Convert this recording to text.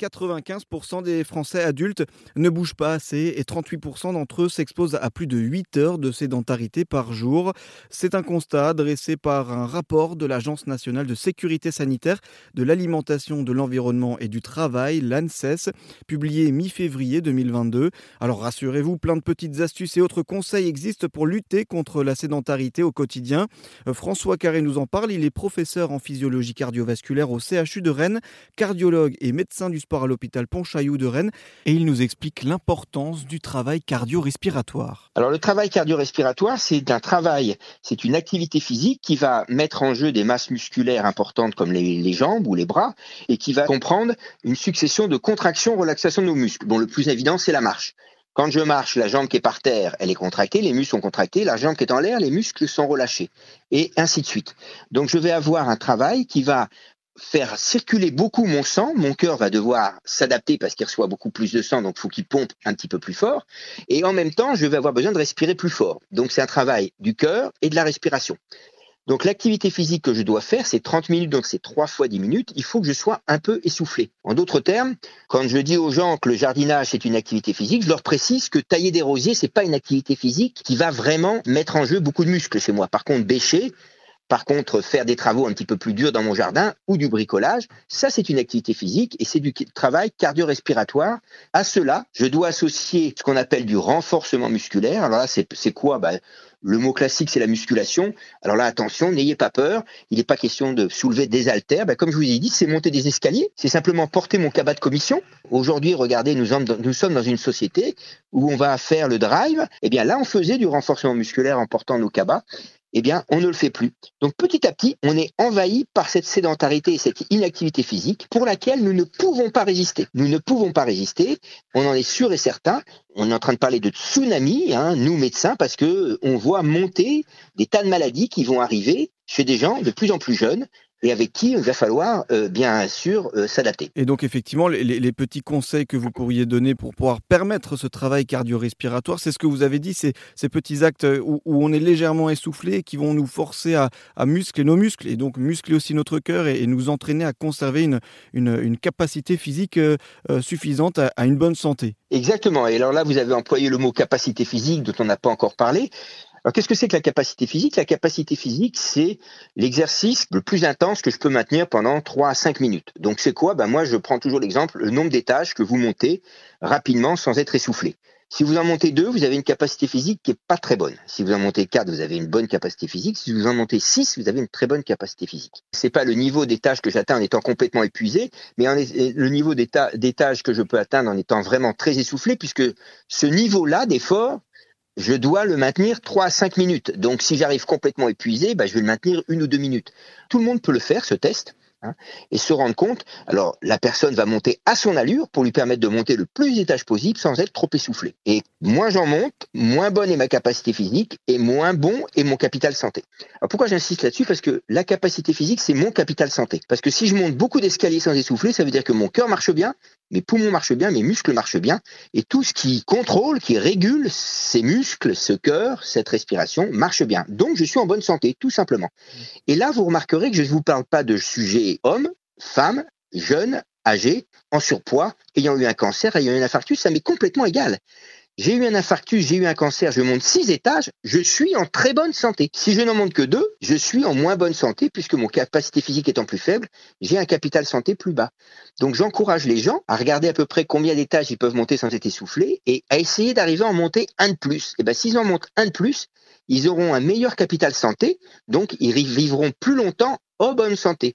95% des Français adultes ne bougent pas assez et 38% d'entre eux s'exposent à plus de 8 heures de sédentarité par jour. C'est un constat dressé par un rapport de l'Agence nationale de sécurité sanitaire de l'alimentation, de l'environnement et du travail, l'ANSES, publié mi-février 2022. Alors rassurez-vous, plein de petites astuces et autres conseils existent pour lutter contre la sédentarité au quotidien. François Carré nous en parle, il est professeur en physiologie cardiovasculaire au CHU de Rennes, cardiologue et médecin du sport à l'hôpital Pontchaillou de Rennes et il nous explique l'importance du travail cardio-respiratoire. Alors le travail cardio-respiratoire, c'est un travail, c'est une activité physique qui va mettre en jeu des masses musculaires importantes comme les, les jambes ou les bras et qui va comprendre une succession de contractions, relaxations de nos muscles. Bon, le plus évident, c'est la marche. Quand je marche, la jambe qui est par terre, elle est contractée, les muscles sont contractés, la jambe qui est en l'air, les muscles sont relâchés, et ainsi de suite. Donc je vais avoir un travail qui va faire circuler beaucoup mon sang, mon cœur va devoir s'adapter parce qu'il reçoit beaucoup plus de sang, donc il faut qu'il pompe un petit peu plus fort, et en même temps, je vais avoir besoin de respirer plus fort. Donc c'est un travail du cœur et de la respiration. Donc l'activité physique que je dois faire, c'est 30 minutes, donc c'est 3 fois 10 minutes. Il faut que je sois un peu essoufflé. En d'autres termes, quand je dis aux gens que le jardinage c'est une activité physique, je leur précise que tailler des rosiers c'est pas une activité physique qui va vraiment mettre en jeu beaucoup de muscles chez moi. Par contre, bêcher, par contre, faire des travaux un petit peu plus durs dans mon jardin ou du bricolage, ça c'est une activité physique et c'est du travail cardio-respiratoire. À cela, je dois associer ce qu'on appelle du renforcement musculaire. Alors là, c'est quoi? Bah, Le mot classique, c'est la musculation. Alors là, attention, n'ayez pas peur. Il n'est pas question de soulever des haltères. Bah, comme je vous ai dit, c'est monter des escaliers. C'est simplement porter mon cabas de commission. Aujourd'hui, regardez, nous, nous sommes dans une société où on va faire le drive. Eh bien là, on faisait du renforcement musculaire en portant nos cabas eh bien, on ne le fait plus. Donc, petit à petit, on est envahi par cette sédentarité et cette inactivité physique pour laquelle nous ne pouvons pas résister. Nous ne pouvons pas résister. On en est sûr et certain. On est en train de parler de tsunami, hein, nous médecins, parce que on voit monter des tas de maladies qui vont arriver chez des gens de plus en plus jeunes et avec qui il va falloir euh, bien sûr euh, s'adapter. Et donc effectivement, les, petits conseils que vous pourriez donner pour pouvoir permettre ce travail cardio-respiratoire, c'est ce que vous avez dit, c'est ces petits actes où, on est légèrement essoufflé qui vont nous forcer à, muscler nos muscles et donc muscler aussi notre cœur et, nous entraîner à conserver une, une, capacité physique euh, suffisante à, à une bonne santé. Exactement. Et alors là, vous avez employé le mot capacité physique dont on n'a pas encore parlé. Alors qu'est-ce que c'est que la capacité physique? La capacité physique, c'est l'exercice le plus intense que je peux maintenir pendant 3 à 5 minutes. Donc c'est quoi? Ben Moi, je prends toujours l'exemple, le nombre d'étages que vous montez rapidement sans être essoufflé. Si vous en montez deux, vous avez une capacité physique qui est pas très bonne. Si vous en montez quatre, vous avez une bonne capacité physique. Si vous en montez six, vous avez une très bonne capacité physique. C'est pas le niveau d'étage que j'atteins en étant complètement épuisé, mais le niveau d'étage que je peux atteindre en étant vraiment très essoufflé, puisque ce niveau-là d'effort, je dois le maintenir 3 à 5 minutes. Donc si j'arrive complètement épuisé, bah, je vais le maintenir une ou deux minutes. Tout le monde peut le faire, ce test. Hein, et se rendre compte, alors la personne va monter à son allure pour lui permettre de monter le plus d'étages possible sans être trop essoufflé. Et moins j'en monte, moins bonne est ma capacité physique et moins bon est mon capital santé. Alors pourquoi j'insiste là-dessus? Parce que la capacité physique, c'est mon capital santé. Parce que si je monte beaucoup d'escaliers sans essouffler, ça veut dire que mon cœur marche bien, mes poumons marchent bien, mes muscles marchent bien, et tout ce qui contrôle, qui régule ces muscles, ce cœur, cette respiration marche bien. Donc je suis en bonne santé, tout simplement. Et là, vous remarquerez que je ne vous parle pas de sujets hommes, femmes, jeunes, âgés, en surpoids, ayant eu un cancer, ayant eu un infarctus, ça m'est complètement égal. J'ai eu un infarctus, j'ai eu un cancer, je monte six étages, je suis en très bonne santé. Si je n'en monte que deux, je suis en moins bonne santé puisque mon capacité physique étant plus faible, j'ai un capital santé plus bas. Donc j'encourage les gens à regarder à peu près combien d'étages ils peuvent monter sans être essoufflés et à essayer d'arriver à en monter un de plus. Et ben s'ils en montent un de plus, ils auront un meilleur capital santé, donc ils vivront plus longtemps en bonne santé.